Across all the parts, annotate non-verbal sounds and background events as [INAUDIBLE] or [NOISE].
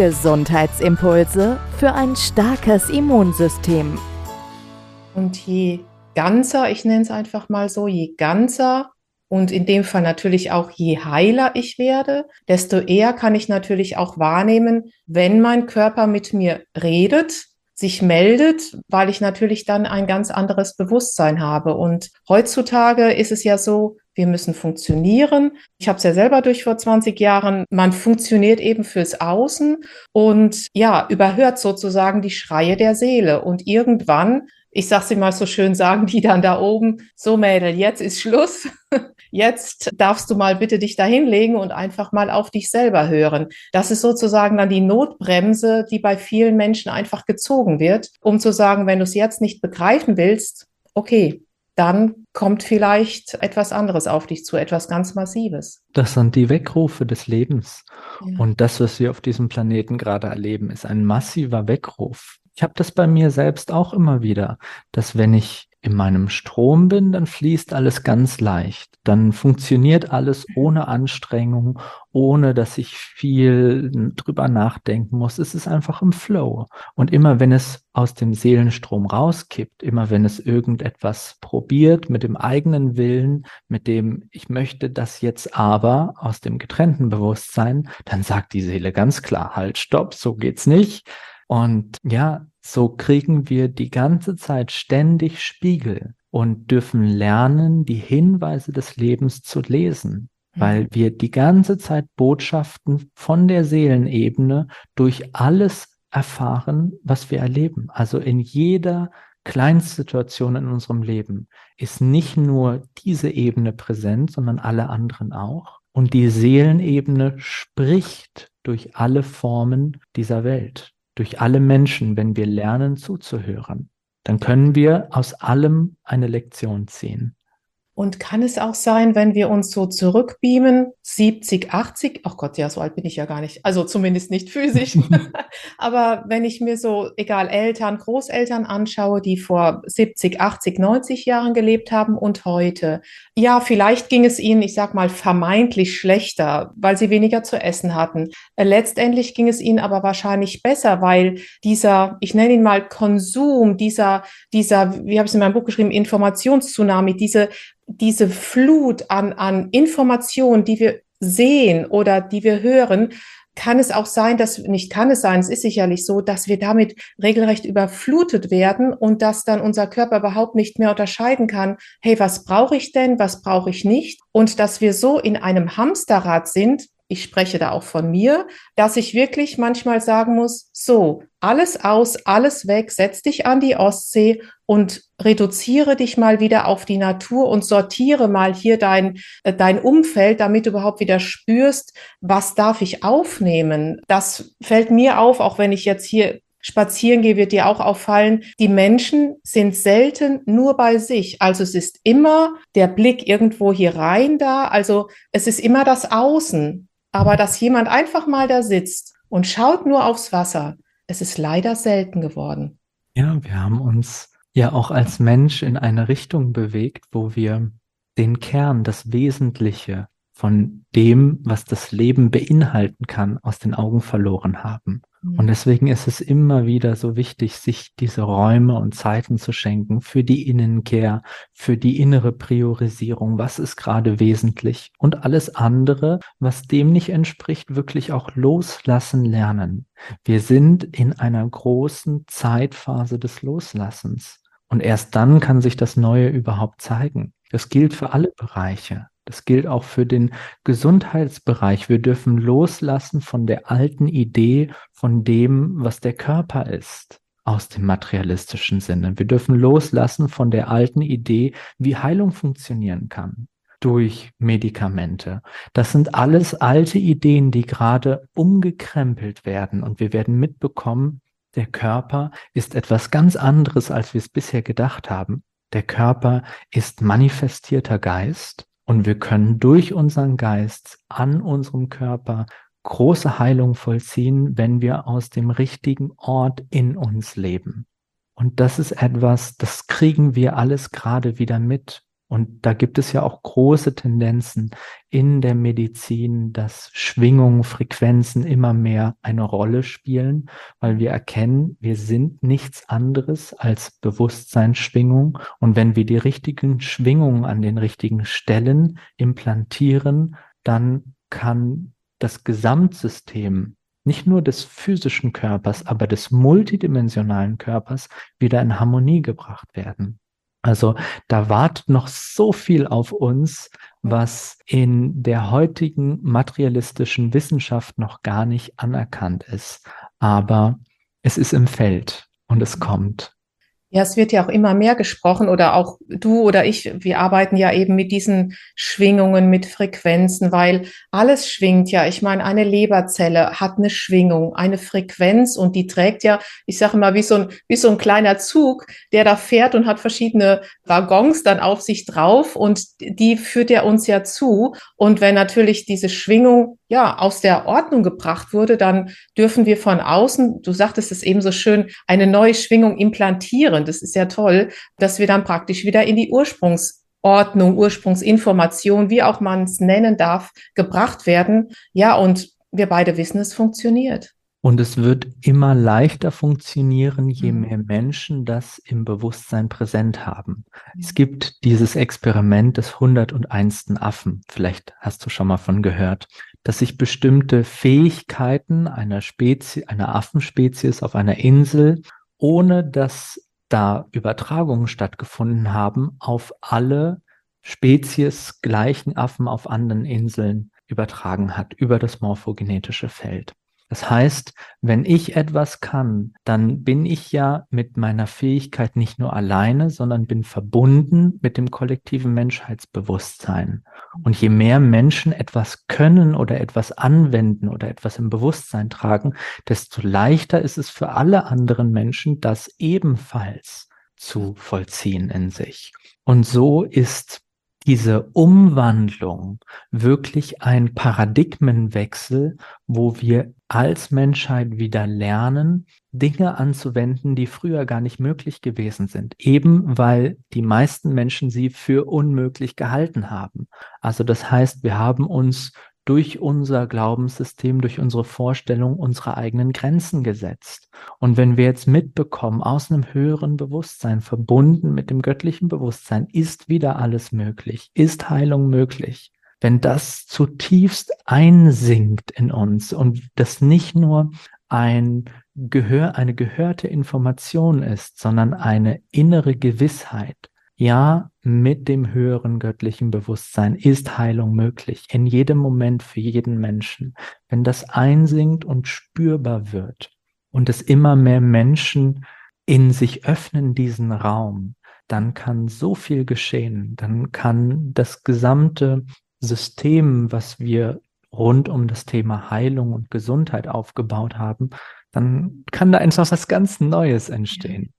Gesundheitsimpulse für ein starkes Immunsystem. Und je ganzer, ich nenne es einfach mal so, je ganzer und in dem Fall natürlich auch je heiler ich werde, desto eher kann ich natürlich auch wahrnehmen, wenn mein Körper mit mir redet sich meldet, weil ich natürlich dann ein ganz anderes Bewusstsein habe. Und heutzutage ist es ja so, wir müssen funktionieren. Ich habe es ja selber durch vor 20 Jahren. Man funktioniert eben fürs Außen und ja, überhört sozusagen die Schreie der Seele. Und irgendwann ich sag sie mal so schön, sagen die dann da oben, so Mädel, jetzt ist Schluss. [LAUGHS] Jetzt darfst du mal bitte dich da hinlegen und einfach mal auf dich selber hören. Das ist sozusagen dann die Notbremse, die bei vielen Menschen einfach gezogen wird, um zu sagen, wenn du es jetzt nicht begreifen willst, okay, dann kommt vielleicht etwas anderes auf dich zu, etwas ganz Massives. Das sind die Weckrufe des Lebens. Ja. Und das, was wir auf diesem Planeten gerade erleben, ist ein massiver Weckruf. Ich habe das bei mir selbst auch immer wieder, dass wenn ich in meinem Strom bin, dann fließt alles ganz leicht. Dann funktioniert alles ohne Anstrengung, ohne dass ich viel drüber nachdenken muss. Es ist einfach im Flow. Und immer wenn es aus dem Seelenstrom rauskippt, immer wenn es irgendetwas probiert mit dem eigenen Willen, mit dem ich möchte das jetzt aber aus dem getrennten Bewusstsein, dann sagt die Seele ganz klar, halt, stopp, so geht's nicht. Und ja, so kriegen wir die ganze Zeit ständig Spiegel und dürfen lernen, die Hinweise des Lebens zu lesen, mhm. weil wir die ganze Zeit Botschaften von der Seelenebene durch alles erfahren, was wir erleben. Also in jeder Kleinstsituation in unserem Leben ist nicht nur diese Ebene präsent, sondern alle anderen auch. Und die Seelenebene spricht durch alle Formen dieser Welt durch alle Menschen, wenn wir lernen zuzuhören. Dann können wir aus allem eine Lektion ziehen. Und kann es auch sein, wenn wir uns so zurückbeamen, 70, 80, ach Gott, ja, so alt bin ich ja gar nicht, also zumindest nicht physisch, [LAUGHS] [LAUGHS] aber wenn ich mir so, egal, Eltern, Großeltern anschaue, die vor 70, 80, 90 Jahren gelebt haben und heute, ja, vielleicht ging es ihnen, ich sag mal, vermeintlich schlechter, weil sie weniger zu essen hatten. Äh, letztendlich ging es ihnen aber wahrscheinlich besser, weil dieser, ich nenne ihn mal Konsum, dieser, dieser, wie habe ich es in meinem Buch geschrieben, Informationstsunami, diese diese Flut an, an Informationen, die wir sehen oder die wir hören, kann es auch sein, dass, nicht kann es sein, es ist sicherlich so, dass wir damit regelrecht überflutet werden und dass dann unser Körper überhaupt nicht mehr unterscheiden kann, hey, was brauche ich denn, was brauche ich nicht? Und dass wir so in einem Hamsterrad sind, ich spreche da auch von mir, dass ich wirklich manchmal sagen muss, so, alles aus, alles weg, setz dich an die Ostsee und reduziere dich mal wieder auf die Natur und sortiere mal hier dein, äh, dein Umfeld, damit du überhaupt wieder spürst, was darf ich aufnehmen. Das fällt mir auf, auch wenn ich jetzt hier spazieren gehe, wird dir auch auffallen, die Menschen sind selten nur bei sich. Also es ist immer der Blick irgendwo hier rein da. Also es ist immer das Außen. Aber dass jemand einfach mal da sitzt und schaut nur aufs Wasser, es ist leider selten geworden. Ja, wir haben uns ja auch als Mensch in eine Richtung bewegt, wo wir den Kern, das Wesentliche von dem, was das Leben beinhalten kann, aus den Augen verloren haben. Und deswegen ist es immer wieder so wichtig, sich diese Räume und Zeiten zu schenken für die Innenkehr, für die innere Priorisierung. Was ist gerade wesentlich? Und alles andere, was dem nicht entspricht, wirklich auch loslassen lernen. Wir sind in einer großen Zeitphase des Loslassens. Und erst dann kann sich das Neue überhaupt zeigen. Das gilt für alle Bereiche. Das gilt auch für den Gesundheitsbereich. Wir dürfen loslassen von der alten Idee von dem, was der Körper ist, aus dem materialistischen Sinne. Wir dürfen loslassen von der alten Idee, wie Heilung funktionieren kann durch Medikamente. Das sind alles alte Ideen, die gerade umgekrempelt werden und wir werden mitbekommen, der Körper ist etwas ganz anderes, als wir es bisher gedacht haben. Der Körper ist manifestierter Geist und wir können durch unseren Geist an unserem Körper große Heilung vollziehen, wenn wir aus dem richtigen Ort in uns leben. Und das ist etwas, das kriegen wir alles gerade wieder mit. Und da gibt es ja auch große Tendenzen in der Medizin, dass Schwingungen, Frequenzen immer mehr eine Rolle spielen, weil wir erkennen, wir sind nichts anderes als Bewusstseinsschwingung. Und wenn wir die richtigen Schwingungen an den richtigen Stellen implantieren, dann kann das Gesamtsystem nicht nur des physischen Körpers, aber des multidimensionalen Körpers wieder in Harmonie gebracht werden. Also da wartet noch so viel auf uns, was in der heutigen materialistischen Wissenschaft noch gar nicht anerkannt ist. Aber es ist im Feld und es kommt. Ja, es wird ja auch immer mehr gesprochen oder auch du oder ich, wir arbeiten ja eben mit diesen Schwingungen, mit Frequenzen, weil alles schwingt ja. Ich meine, eine Leberzelle hat eine Schwingung, eine Frequenz und die trägt ja, ich sage mal, wie so ein, wie so ein kleiner Zug, der da fährt und hat verschiedene Waggons dann auf sich drauf und die führt ja uns ja zu. Und wenn natürlich diese Schwingung ja, aus der Ordnung gebracht wurde, dann dürfen wir von außen, du sagtest es eben so schön, eine neue Schwingung implantieren. Das ist ja toll, dass wir dann praktisch wieder in die Ursprungsordnung, Ursprungsinformation, wie auch man es nennen darf, gebracht werden. Ja, und wir beide wissen, es funktioniert. Und es wird immer leichter funktionieren, je mhm. mehr Menschen das im Bewusstsein präsent haben. Es gibt dieses Experiment des 101. Affen. Vielleicht hast du schon mal von gehört dass sich bestimmte Fähigkeiten einer Spezies, einer Affenspezies auf einer Insel, ohne dass da Übertragungen stattgefunden haben, auf alle Spezies gleichen Affen auf anderen Inseln übertragen hat über das morphogenetische Feld. Das heißt, wenn ich etwas kann, dann bin ich ja mit meiner Fähigkeit nicht nur alleine, sondern bin verbunden mit dem kollektiven Menschheitsbewusstsein. Und je mehr Menschen etwas können oder etwas anwenden oder etwas im Bewusstsein tragen, desto leichter ist es für alle anderen Menschen, das ebenfalls zu vollziehen in sich. Und so ist diese Umwandlung wirklich ein Paradigmenwechsel, wo wir als Menschheit wieder lernen, Dinge anzuwenden, die früher gar nicht möglich gewesen sind, eben weil die meisten Menschen sie für unmöglich gehalten haben. Also das heißt, wir haben uns durch unser Glaubenssystem, durch unsere Vorstellung unsere eigenen Grenzen gesetzt. Und wenn wir jetzt mitbekommen, aus einem höheren Bewusstsein, verbunden mit dem göttlichen Bewusstsein, ist wieder alles möglich, ist Heilung möglich. Wenn das zutiefst einsinkt in uns und das nicht nur ein Gehör, eine gehörte Information ist, sondern eine innere Gewissheit, ja, mit dem höheren göttlichen Bewusstsein ist Heilung möglich, in jedem Moment für jeden Menschen. Wenn das einsinkt und spürbar wird und es immer mehr Menschen in sich öffnen, diesen Raum, dann kann so viel geschehen. Dann kann das gesamte System, was wir rund um das Thema Heilung und Gesundheit aufgebaut haben, dann kann da einfach was ganz Neues entstehen.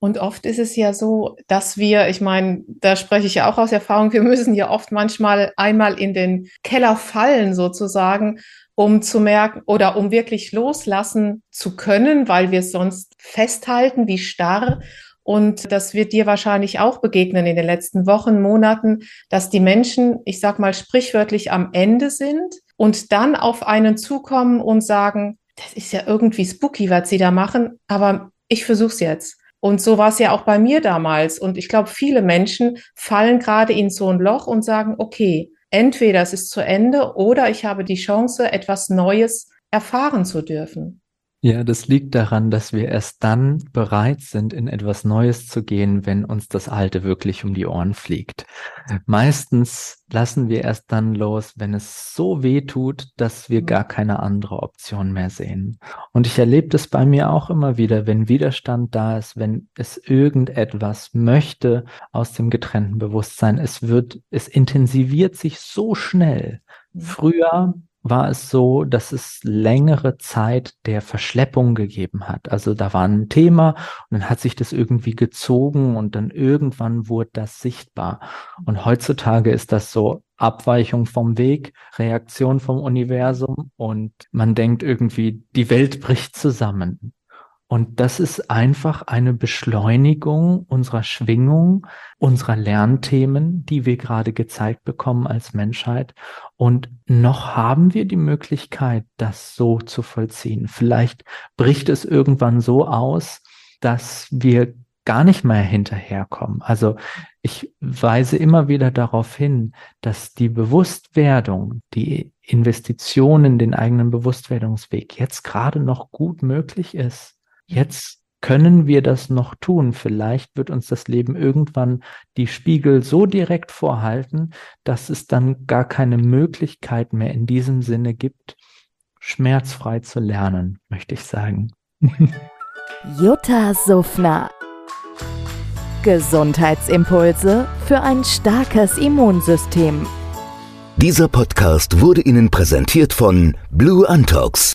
Und oft ist es ja so, dass wir, ich meine, da spreche ich ja auch aus Erfahrung, wir müssen ja oft manchmal einmal in den Keller fallen sozusagen, um zu merken oder um wirklich loslassen zu können, weil wir sonst festhalten, wie starr Und das wird dir wahrscheinlich auch begegnen in den letzten Wochen, Monaten, dass die Menschen, ich sag mal sprichwörtlich am Ende sind und dann auf einen zukommen und sagen, das ist ja irgendwie spooky, was sie da machen, aber ich versuch's jetzt. Und so war es ja auch bei mir damals. Und ich glaube, viele Menschen fallen gerade in so ein Loch und sagen, okay, entweder es ist zu Ende oder ich habe die Chance, etwas Neues erfahren zu dürfen. Ja, das liegt daran, dass wir erst dann bereit sind, in etwas Neues zu gehen, wenn uns das Alte wirklich um die Ohren fliegt. Meistens lassen wir erst dann los, wenn es so weh tut, dass wir gar keine andere Option mehr sehen. Und ich erlebe das bei mir auch immer wieder, wenn Widerstand da ist, wenn es irgendetwas möchte aus dem getrennten Bewusstsein, es wird, es intensiviert sich so schnell. Früher war es so, dass es längere Zeit der Verschleppung gegeben hat. Also da war ein Thema und dann hat sich das irgendwie gezogen und dann irgendwann wurde das sichtbar. Und heutzutage ist das so Abweichung vom Weg, Reaktion vom Universum und man denkt irgendwie, die Welt bricht zusammen. Und das ist einfach eine Beschleunigung unserer Schwingung, unserer Lernthemen, die wir gerade gezeigt bekommen als Menschheit. Und noch haben wir die Möglichkeit, das so zu vollziehen. Vielleicht bricht es irgendwann so aus, dass wir gar nicht mehr hinterherkommen. Also ich weise immer wieder darauf hin, dass die Bewusstwerdung, die Investition in den eigenen Bewusstwerdungsweg jetzt gerade noch gut möglich ist. Jetzt können wir das noch tun. Vielleicht wird uns das Leben irgendwann die Spiegel so direkt vorhalten, dass es dann gar keine Möglichkeit mehr in diesem Sinne gibt, schmerzfrei zu lernen, möchte ich sagen. [LAUGHS] Jutta Suffner. Gesundheitsimpulse für ein starkes Immunsystem. Dieser Podcast wurde Ihnen präsentiert von Blue Antox